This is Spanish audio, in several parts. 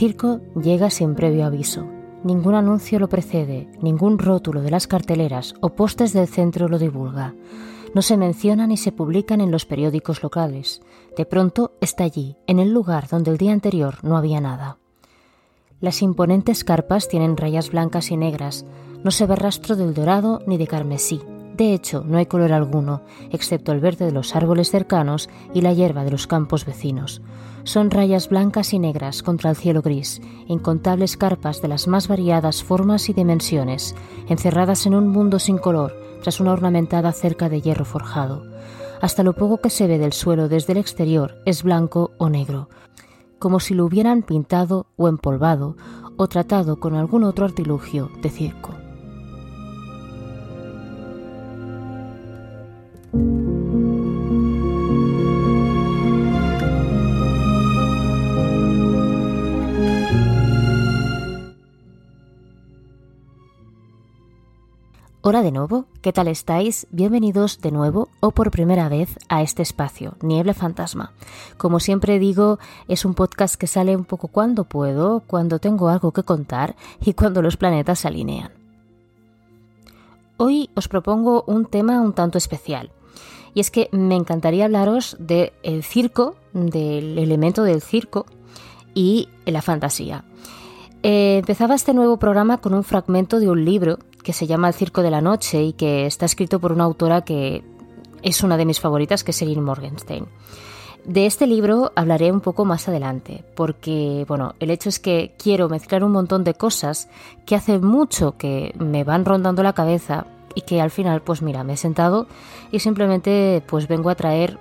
Circo llega sin previo aviso. Ningún anuncio lo precede, ningún rótulo de las carteleras o postes del centro lo divulga. No se menciona ni se publican en los periódicos locales. De pronto está allí, en el lugar donde el día anterior no había nada. Las imponentes carpas tienen rayas blancas y negras. No se ve rastro del dorado ni de carmesí. De hecho, no hay color alguno, excepto el verde de los árboles cercanos y la hierba de los campos vecinos. Son rayas blancas y negras contra el cielo gris, incontables carpas de las más variadas formas y dimensiones, encerradas en un mundo sin color, tras una ornamentada cerca de hierro forjado. Hasta lo poco que se ve del suelo desde el exterior es blanco o negro, como si lo hubieran pintado o empolvado o tratado con algún otro artilugio de circo. Hola de nuevo, ¿qué tal estáis? Bienvenidos de nuevo o por primera vez a este espacio, Niebla Fantasma. Como siempre digo, es un podcast que sale un poco cuando puedo, cuando tengo algo que contar y cuando los planetas se alinean. Hoy os propongo un tema un tanto especial. Y es que me encantaría hablaros del circo, del elemento del circo y la fantasía. Eh, empezaba este nuevo programa con un fragmento de un libro que se llama El Circo de la Noche y que está escrito por una autora que es una de mis favoritas, que es Eileen Morgenstein. De este libro hablaré un poco más adelante, porque bueno, el hecho es que quiero mezclar un montón de cosas que hace mucho que me van rondando la cabeza y que al final, pues mira, me he sentado y simplemente pues vengo a traer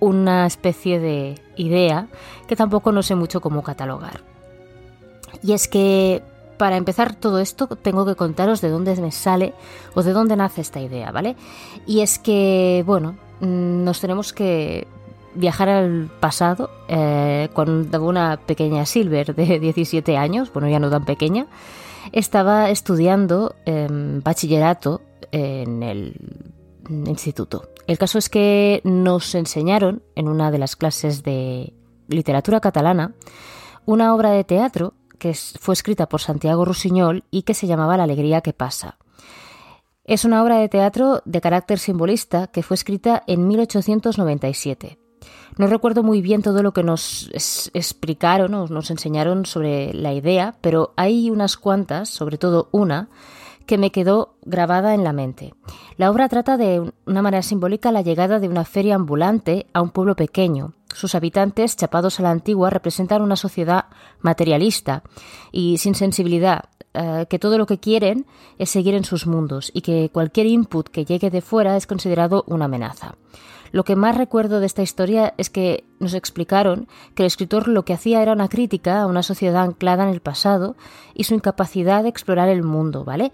una especie de idea que tampoco no sé mucho cómo catalogar. Y es que para empezar todo esto tengo que contaros de dónde me sale o de dónde nace esta idea, ¿vale? Y es que, bueno, mm, nos tenemos que viajar al pasado eh, cuando una pequeña Silver de 17 años, bueno, ya no tan pequeña, estaba estudiando em, bachillerato en el instituto. El caso es que nos enseñaron en una de las clases de literatura catalana una obra de teatro que fue escrita por Santiago Rusiñol y que se llamaba La alegría que pasa. Es una obra de teatro de carácter simbolista que fue escrita en 1897. No recuerdo muy bien todo lo que nos explicaron o nos enseñaron sobre la idea, pero hay unas cuantas, sobre todo una, que me quedó grabada en la mente. La obra trata de una manera simbólica la llegada de una feria ambulante a un pueblo pequeño, sus habitantes, chapados a la antigua, representan una sociedad materialista y sin sensibilidad, eh, que todo lo que quieren es seguir en sus mundos y que cualquier input que llegue de fuera es considerado una amenaza. Lo que más recuerdo de esta historia es que nos explicaron que el escritor lo que hacía era una crítica a una sociedad anclada en el pasado y su incapacidad de explorar el mundo, ¿vale?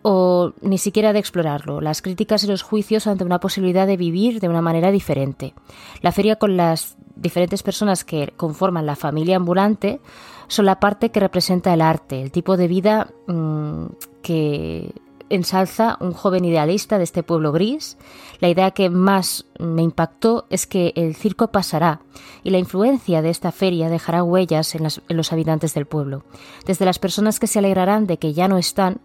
o ni siquiera de explorarlo, las críticas y los juicios ante una posibilidad de vivir de una manera diferente. La feria con las diferentes personas que conforman la familia ambulante son la parte que representa el arte, el tipo de vida mm, que ensalza un joven idealista de este pueblo gris. La idea que más me impactó es que el circo pasará y la influencia de esta feria dejará huellas en, los habitantes del pueblo. Desde las personas que se alegrarán de que ya no están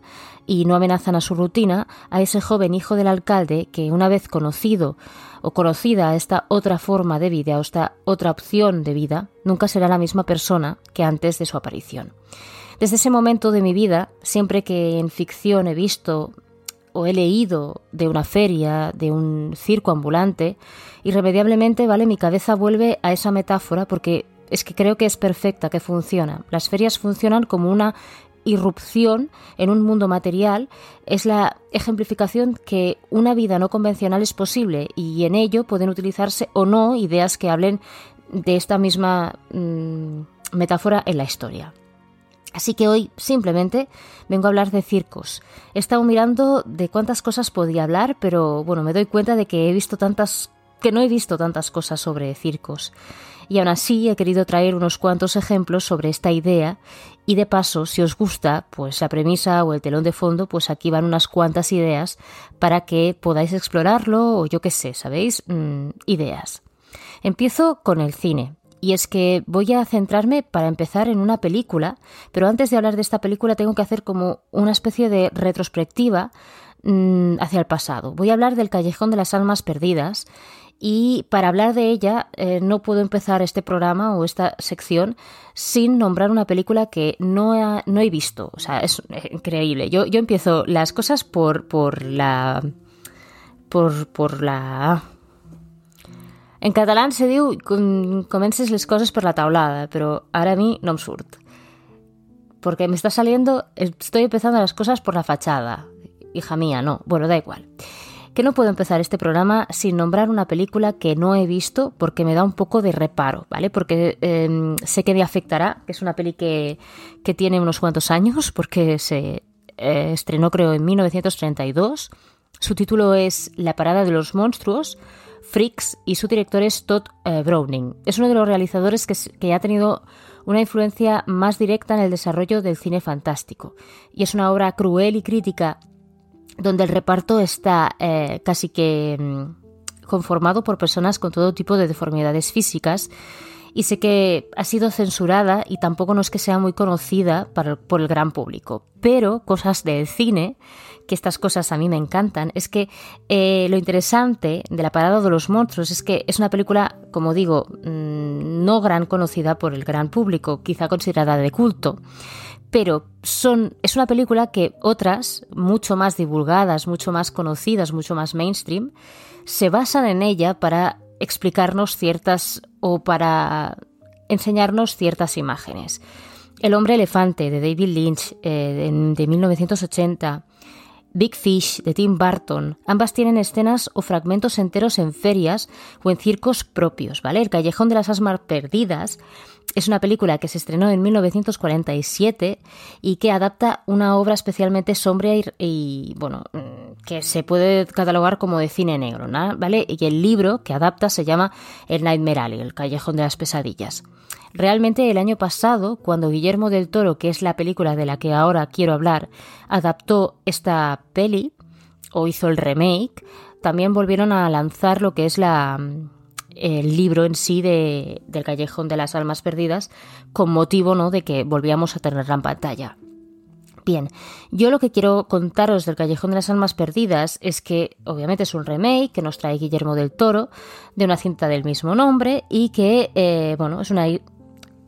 y no amenazan a su rutina, a ese joven hijo del alcalde que una vez conocido o conocida esta otra forma de vida o esta otra opción de vida, nunca será la misma persona que antes de su aparición. Desde ese momento de mi vida, siempre que en ficción he visto o he leído de una feria, de un circo ambulante, irremediablemente, ¿vale? Mi cabeza vuelve a esa metáfora porque es que creo que es perfecta, que funciona. Las ferias funcionan como una irrupción en un mundo material es la ejemplificación que una vida no convencional es posible y en ello pueden utilizarse o no ideas que hablen de esta misma mm, metáfora en la historia. Así que hoy simplemente vengo a hablar de circos. He estado mirando de cuántas cosas podía hablar, pero bueno, me doy cuenta de que he visto tantas que no he visto tantas cosas sobre circos. Y aún así he querido traer unos cuantos ejemplos sobre esta idea y de paso, si os gusta, pues la premisa o el telón de fondo, pues aquí van unas cuantas ideas para que podáis explorarlo o yo qué sé, ¿sabéis? Mm, ideas. Empiezo con el cine y es que voy a centrarme para empezar en una película, pero antes de hablar de esta película tengo que hacer como una especie de retrospectiva mm, hacia el pasado. Voy a hablar del Callejón de las Almas Perdidas y para hablar de ella eh, no puedo empezar este programa o esta sección sin nombrar una película que no he, no he visto. O sea, es increíble. Yo, yo empiezo las cosas por, por la... Por, por la en catalán se diu comences les cosas por la tablada, pero ahora a mí no me surt. Porque me está saliendo, estoy empezando las cosas por la fachada. Hija mía, no. Bueno, da igual. Que no puedo empezar este programa sin nombrar una película que no he visto porque me da un poco de reparo, ¿vale? Porque em, sé que me afectará, que es una peli que, que tiene unos cuantos años, porque se eh, estrenó creo en 1932. Su título es La parada de los monstruos Freaks y su director es Todd eh, Browning. Es uno de los realizadores que, ha tenido una influencia más directa en el desarrollo del cine fantástico. Y es una obra cruel y crítica donde el reparto está eh, casi que mm, conformado por personas con todo tipo de deformidades físicas y sé que ha sido censurada y tampoco no es que sea muy conocida por el gran público. Pero cosas del cine que estas cosas a mí me encantan, es que eh, lo interesante de La Parada de los Monstruos es que es una película, como digo, mm, no gran conocida por el gran público, quizá considerada de culto, pero son, es una película que otras, mucho más divulgadas, mucho más conocidas, mucho más mainstream, se basan en ella para explicarnos ciertas o para enseñarnos ciertas imágenes. El hombre elefante de David Lynch eh, de 1980, Big Fish de Tim Burton. Ambas tienen escenas o fragmentos enteros en ferias o en circos propios, ¿vale? El Callejón de las Asmas Perdidas es una película que se estrenó en 1947 y que adapta una obra especialmente sombría y, bueno, que se puede catalogar como de cine negro, ¿vale? Y el libro que adapta se llama El Nightmare Alley, el Callejón de las Pesadillas. Realmente el año pasado, cuando Guillermo del Toro, que es la película de la que ahora quiero hablar, adaptó esta peli o hizo el remake, también volvieron a lanzar lo que es la, el libro en sí de, del Callejón de las Almas Perdidas con motivo ¿no? de que volvíamos a tenerla en pantalla. Bien, yo lo que quiero contaros del Callejón de las Almas Perdidas es que obviamente es un remake que nos trae Guillermo del Toro de una cinta del mismo nombre y que, eh, bueno, es una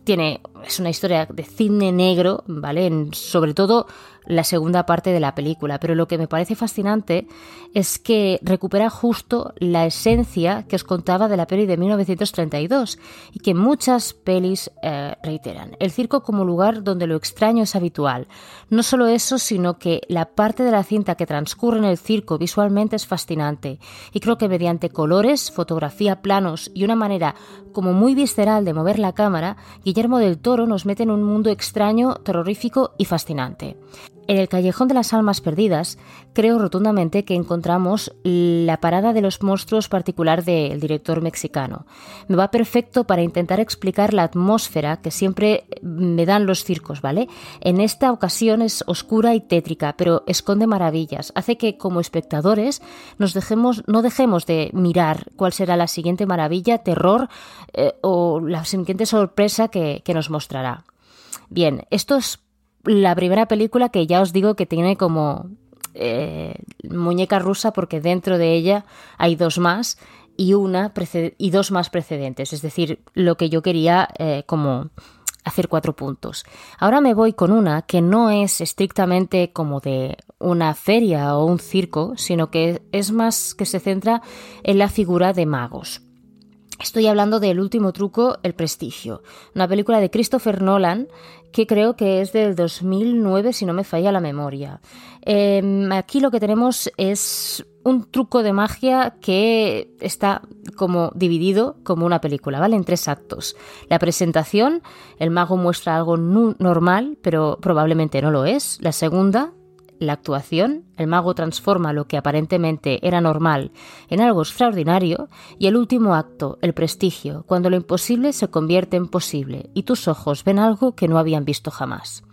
tiene, es una historia de cine negro, ¿vale? sobre todo la segunda parte de la película, pero lo que me parece fascinante es que recupera justo la esencia que os contaba de la peli de 1932 y que muchas pelis eh, reiteran. El circo como lugar donde lo extraño es habitual. No solo eso, sino que la parte de la cinta que transcurre en el circo visualmente es fascinante y creo que mediante colores, fotografía, planos y una manera como muy visceral de mover la cámara, Guillermo del Toro nos mete en un mundo extraño, terrorífico y fascinante. En el Callejón de las Almas Perdidas, creo rotundamente que encontramos la parada de los monstruos particular del director mexicano. Me va perfecto para intentar explicar la atmósfera que siempre me dan los circos, ¿vale? En esta ocasión es oscura y tétrica, pero esconde maravillas. Hace que como espectadores nos dejemos, no dejemos de mirar cuál será la siguiente maravilla, terror eh, o la siguiente sorpresa que, que nos mostrará. Bien, esto es la primera película que ya os digo que tiene como eh, muñeca rusa porque dentro de ella hay dos más y una y dos más precedentes, es decir, lo que yo quería eh, como hacer cuatro puntos. Ahora me voy con una que no es estrictamente como de una feria o un circo, sino que es más que se centra en la figura de magos. Estoy hablando del último truco, El Prestigio, una película de Christopher Nolan que creo que es del 2009 si no me falla la memoria. Em, aquí lo que tenemos es un truco de magia que está como dividido como una película, ¿vale? En tres actos. La presentación, el mago muestra algo normal, pero probablemente no lo es. La segunda, la actuación, el mago transforma lo que aparentemente era normal en algo extraordinario, y el último acto, el prestigio, cuando lo imposible se convierte en posible y tus ojos ven algo que no habían visto jamás.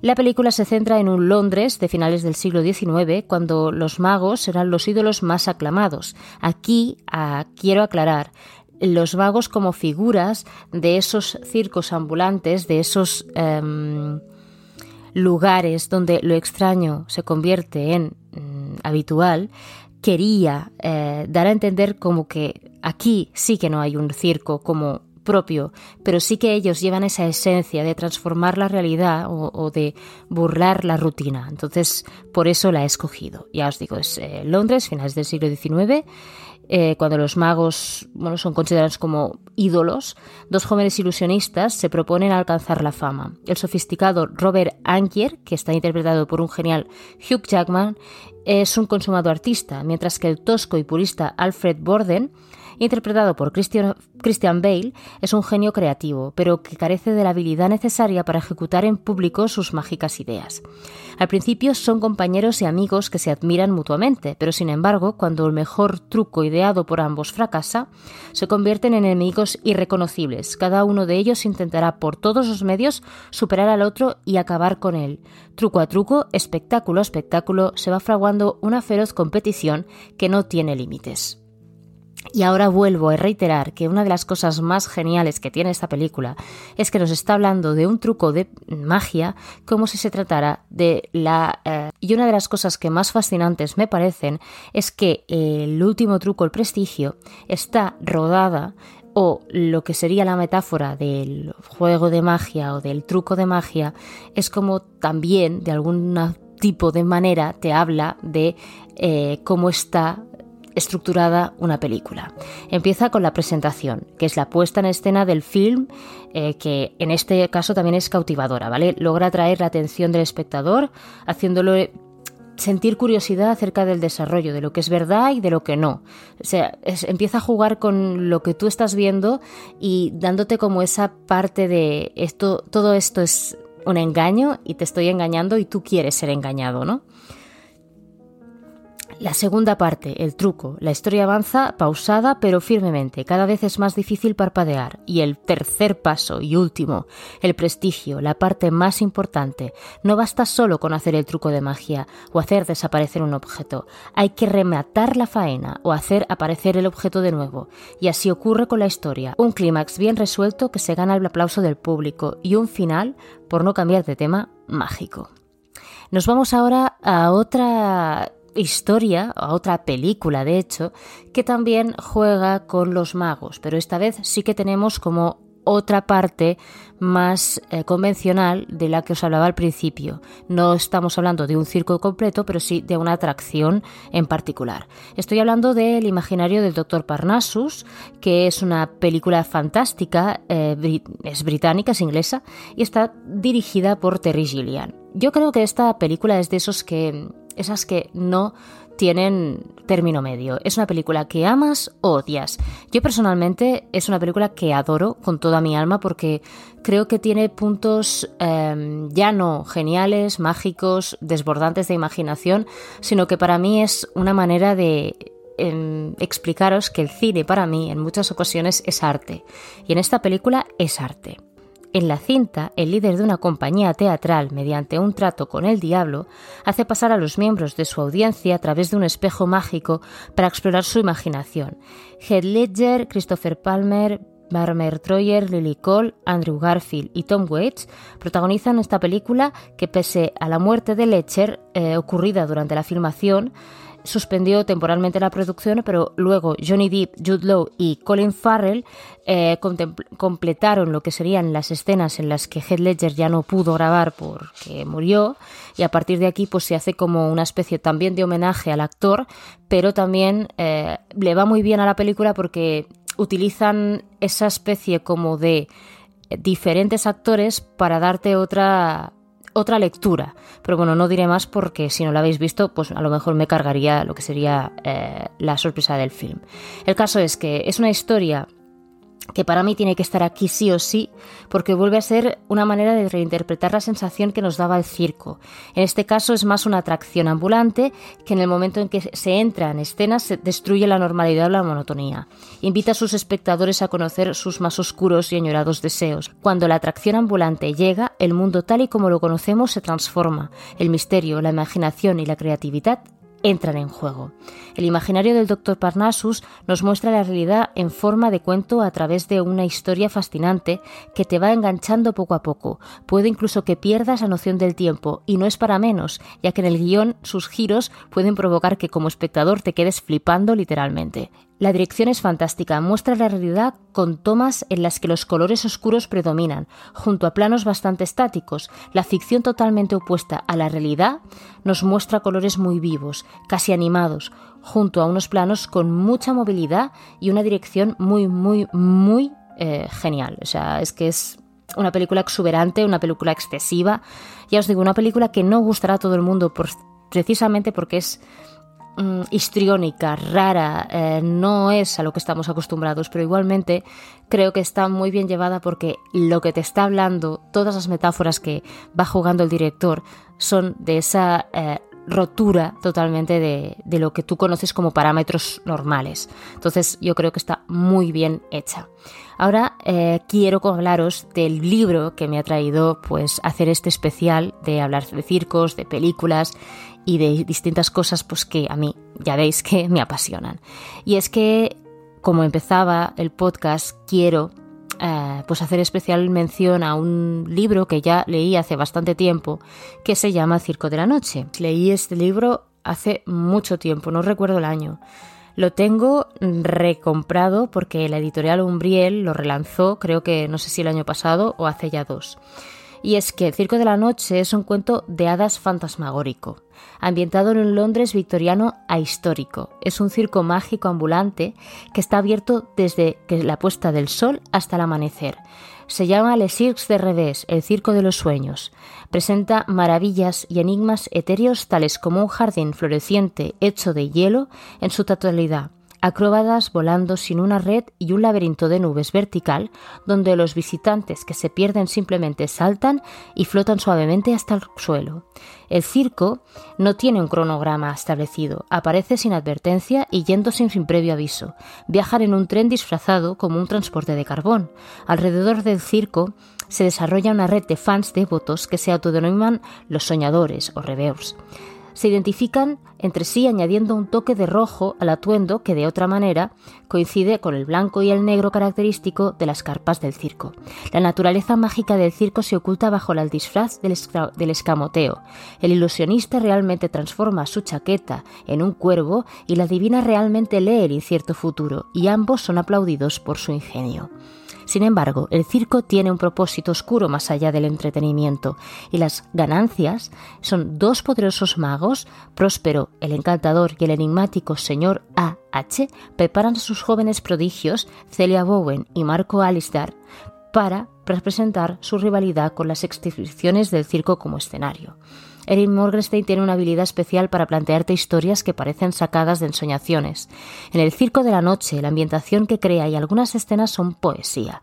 La película se centra en un Londres de finales del siglo XIX, cuando los magos eran los ídolos más aclamados. Aquí quiero aclarar, los magos como figuras de esos circos ambulantes, de esos em, lugares donde lo extraño se convierte en mm, habitual, quería eh, dar a entender como que aquí sí que no hay un circo como propio, pero sí que ellos llevan esa esencia de transformar la realidad o, de burlar la rutina. Entonces, por eso la he escogido. Ya os digo, es eh, Londres, finales del siglo XIX. Eh, cuando los magos bueno, son considerados como ídolos, dos jóvenes ilusionistas se proponen alcanzar la fama. El sofisticado Robert Angier, que está interpretado por un genial Hugh Jackman, es un consumado artista, mientras que el tosco y purista Alfred Borden interpretado por Christian Bale, es un genio creativo, pero que carece de la habilidad necesaria para ejecutar en público sus mágicas ideas. Al principio son compañeros y amigos que se admiran mutuamente, pero sin embargo, cuando el mejor truco ideado por ambos fracasa, se convierten en enemigos irreconocibles. Cada uno de ellos intentará por todos los medios superar al otro y acabar con él. Truco a truco, espectáculo a espectáculo, se va fraguando una feroz competición que no tiene límites. Y ahora vuelvo a reiterar que una de las cosas más geniales que tiene esta película es que nos está hablando de un truco de magia como si se tratara de la... Eh, y una de las cosas que más fascinantes me parecen es que el último truco, el prestigio, está rodada o lo que sería la metáfora del juego de magia o del truco de magia es como también de algún tipo de manera te habla de eh, cómo está estructurada una película. Empieza con la presentación, que es la puesta en escena del film, eh, que en este caso también es cautivadora, ¿vale? Logra atraer la atención del espectador, haciéndolo sentir curiosidad acerca del desarrollo, de lo que es verdad y de lo que no. O sea, empieza a jugar con lo que tú estás viendo y dándote como esa parte de esto, todo esto es un engaño y te estoy engañando y tú quieres ser engañado, ¿no? La segunda parte, el truco. La historia avanza pausada pero firmemente. Cada vez es más difícil parpadear. Y el tercer paso y último, el prestigio, la parte más importante. No basta solo con hacer el truco de magia o hacer desaparecer un objeto. Hay que rematar la faena o hacer aparecer el objeto de nuevo. Y así ocurre con la historia. Un clímax bien resuelto que se gana el aplauso del público y un final, por no cambiar de tema, mágico. Nos vamos ahora a otra historia, a otra película de hecho, que también juega con los magos, pero esta vez sí que tenemos como otra parte más eh, convencional de la que os hablaba al principio. No estamos hablando de un circo completo, pero sí de una atracción en particular. Estoy hablando del imaginario del Dr. Parnassus, que es una película fantástica, eh, es británica, es inglesa, y está dirigida por Terry Gilliam. Yo creo que esta película es de esos que esas que no tienen término medio. Es una película que amas o odias. Yo personalmente es una película que adoro con toda mi alma porque creo que tiene puntos em, ya no geniales, mágicos, desbordantes de imaginación, sino que para mí es una manera de em, explicaros que el cine para mí en muchas ocasiones es arte. Y en esta película es arte. En la cinta, el líder de una compañía teatral, mediante un trato con el diablo, hace pasar a los miembros de su audiencia a través de un espejo mágico para explorar su imaginación. Heath Ledger, Christopher Palmer, Barmer Troyer, Lily Cole, Andrew Garfield y Tom Waits protagonizan esta película que pese a la muerte de Ledger eh, ocurrida durante la filmación, suspendió temporalmente la producción, pero luego Johnny Depp, Jude Law y Colin Farrell eh, completaron lo que serían las escenas en las que Heath Ledger ya no pudo grabar porque murió y a partir de aquí pues se hace como una especie también de homenaje al actor, pero también eh, le va muy bien a la película porque utilizan esa especie como de diferentes actores para darte otra otra lectura. Pero bueno, no diré más porque si no lo habéis visto, pues a lo mejor me cargaría lo que sería eh, la sorpresa del film. El caso es que es una historia que para mí tiene que estar aquí sí o sí, porque vuelve a ser una manera de reinterpretar la sensación que nos daba el circo. En este caso es más una atracción ambulante que en el momento en que se entra en escena se destruye la normalidad o la monotonía. Invita a sus espectadores a conocer sus más oscuros y añorados deseos. Cuando la atracción ambulante llega, el mundo tal y como lo conocemos se transforma. El misterio, la imaginación y la creatividad entran en juego. El imaginario del Dr. Parnassus nos muestra la realidad en forma de cuento a través de una historia fascinante que te va enganchando poco a poco. Puede incluso que pierdas la noción del tiempo, y no es para menos, ya que en el guion sus giros pueden provocar que como espectador te quedes flipando literalmente. La dirección es fantástica, muestra la realidad con tomas en las que los colores oscuros predominan, junto a planos bastante estáticos. La ficción totalmente opuesta a la realidad nos muestra colores muy vivos, casi animados, junto a unos planos con mucha movilidad y una dirección muy, muy, muy eh, genial. O sea, es que es una película exuberante, una película excesiva. Ya os digo, una película que no gustará a todo el mundo precisamente porque es Mm, histriónica, rara, eh, no es a lo que estamos acostumbrados, pero igualmente creo que está muy bien llevada porque lo que te está hablando, todas las metáforas que va jugando el director, son de esa eh, rotura totalmente de, de, lo que tú conoces como parámetros normales. Entonces yo creo que está muy bien hecha. Ahora eh, quiero hablaros del libro que me ha traído pues hacer este especial de hablar de circos, de películas y de distintas cosas pues que a mí ya veis que me apasionan. Y es que como empezaba el podcast quiero eh, pues hacer especial mención a un libro que ya leí hace bastante tiempo que se llama Circo de la Noche. Leí este libro hace mucho tiempo, no recuerdo el año. Lo tengo recomprado porque la editorial Umbriel lo relanzó, creo que no sé si el año pasado o hace ya dos. Y es que Circo de la Noche es un cuento de hadas fantasmagórico, ambientado en un Londres victoriano a histórico. Es un circo mágico ambulante que está abierto desde la puesta del sol hasta el amanecer. Se llama Le Cirque de Revés, el circo de los sueños. Presenta maravillas y enigmas etéreos tales como un jardín floreciente hecho de hielo en su totalidad acróbatas volando sin una red y un laberinto de nubes vertical donde los visitantes que se pierden simplemente saltan y flotan suavemente hasta el suelo. El circo no tiene un cronograma establecido, aparece sin advertencia y yéndose sin previo aviso. Viajan en un tren disfrazado como un transporte de carbón. Alrededor del circo se desarrolla una red de fans devotos que se autodenominan los soñadores o reveurs se identifican entre sí añadiendo un toque de rojo al atuendo que de otra manera coincide con el blanco y el negro característico de las carpas del circo. La naturaleza mágica del circo se oculta bajo el disfraz del, escamoteo. El ilusionista realmente transforma su chaqueta en un cuervo y la divina realmente lee el incierto futuro, y ambos son aplaudidos por su ingenio. Sin embargo, el circo tiene un propósito oscuro más allá del entretenimiento, y las ganancias son dos poderosos magos, Próspero, el encantador, y el enigmático señor A.H., preparan a sus jóvenes prodigios, Celia Bowen y Marco Alistar, para representar su rivalidad con las exhibiciones del circo como escenario. Erin Morgenstein tiene una habilidad especial para plantearte historias que parecen sacadas de ensoñaciones. En el circo de la noche, la ambientación que crea y algunas escenas son poesía.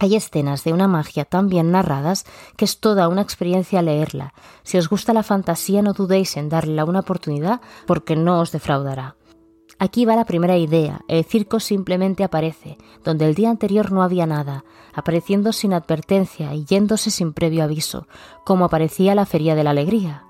Hay escenas de una magia tan bien narradas que es toda una experiencia leerla. Si os gusta la fantasía, no dudéis en darle una oportunidad porque no os defraudará. Aquí va la primera idea. El circo simplemente aparece, donde el día anterior no había nada, apareciendo sin advertencia y yéndose sin previo aviso, como aparecía la Feria de la Alegría.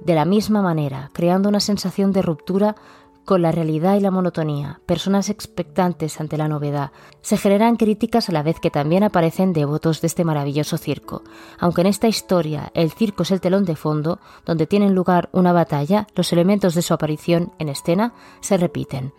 De la misma manera, creando una sensación de ruptura con la realidad y la monotonía, personas expectantes ante la novedad. Se generan críticas a la vez que también aparecen devotos de este maravilloso circo. Aunque en esta historia el circo es el telón de fondo, donde tienen lugar una batalla, los elementos de su aparición en escena se repiten.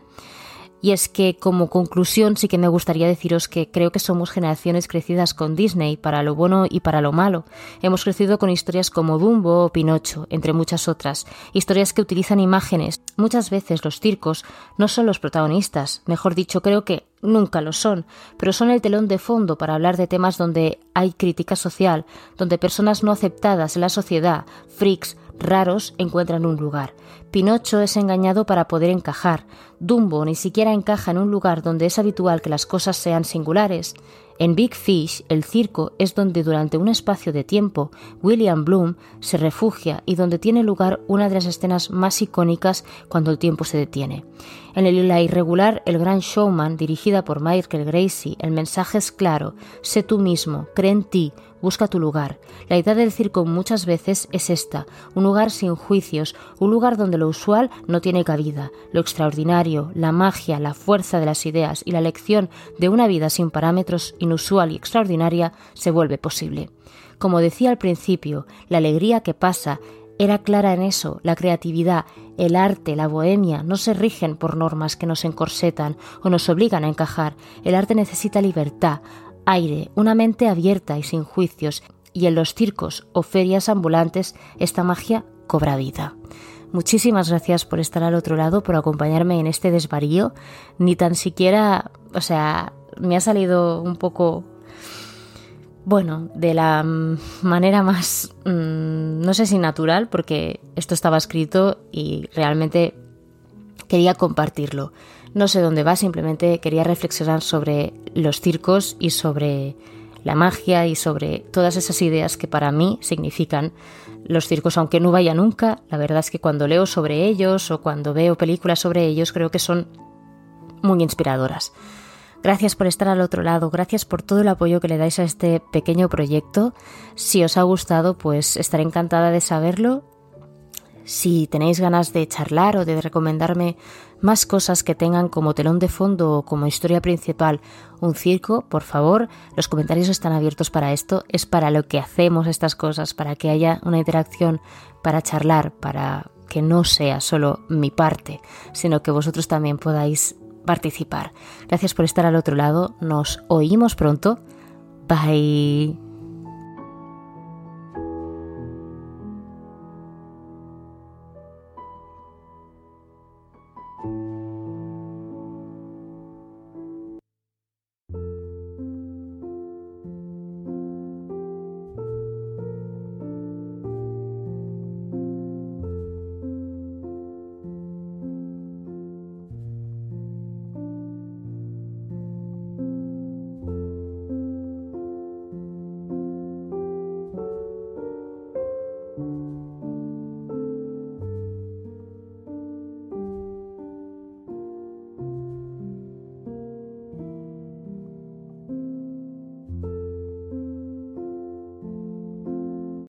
Y es que como conclusión sí que me gustaría deciros que creo que somos generaciones crecidas con Disney para lo bueno y para lo malo. Hemos crecido con historias como Dumbo o Pinocho, entre muchas otras, historias que utilizan imágenes. Muchas veces los circos no son los protagonistas, mejor dicho creo que nunca lo son, pero son el telón de fondo para hablar de temas donde hay crítica social, donde personas no aceptadas en la sociedad, freaks, raros encuentran un lugar. Pinocho es engañado para poder encajar. Dumbo ni siquiera encaja en un lugar donde es habitual que las cosas sean singulares. En Big Fish, el circo es donde durante un espacio de tiempo William Bloom se refugia y donde tiene lugar una de las escenas más icónicas cuando el tiempo se detiene. En La irregular El Gran Showman, dirigida por Michael Gracie, el mensaje es claro, sé tú mismo, cree en ti, busca tu lugar. La idea del circo muchas veces es esta, un lugar sin juicios, un lugar donde lo usual no tiene cabida, lo extraordinario, la magia, la fuerza de las ideas y la lección de una vida sin parámetros inusual y extraordinaria se vuelve posible. Como decía al principio, la alegría que pasa era clara en eso, la creatividad, el arte, la bohemia no se rigen por normas que nos encorsetan o nos obligan a encajar. El arte necesita libertad, aire, una mente abierta y sin juicios, y en los circos o ferias ambulantes esta magia cobra vida. Muchísimas gracias por estar al otro lado, por acompañarme en este desvarío. Ni tan siquiera, o sea, me ha salido un poco bueno, de la manera más, mm, no sé si natural, porque esto estaba escrito y realmente quería compartirlo. No sé dónde va, simplemente quería reflexionar sobre los circos y sobre la magia y sobre todas esas ideas que para mí significan los circos, aunque no vaya nunca. La verdad es que cuando leo sobre ellos o cuando veo películas sobre ellos, creo que son muy inspiradoras. Gracias por estar al otro lado, gracias por todo el apoyo que le dais a este pequeño proyecto. Si os ha gustado, pues estaré encantada de saberlo. Si tenéis ganas de charlar o de recomendarme más cosas que tengan como telón de fondo o como historia principal un circo, por favor, los comentarios están abiertos para esto. Es para lo que hacemos estas cosas, para que haya una interacción, para charlar, para que no sea solo mi parte, sino que vosotros también podáis participar. Gracias por estar al otro lado. Nos oímos pronto. Bye.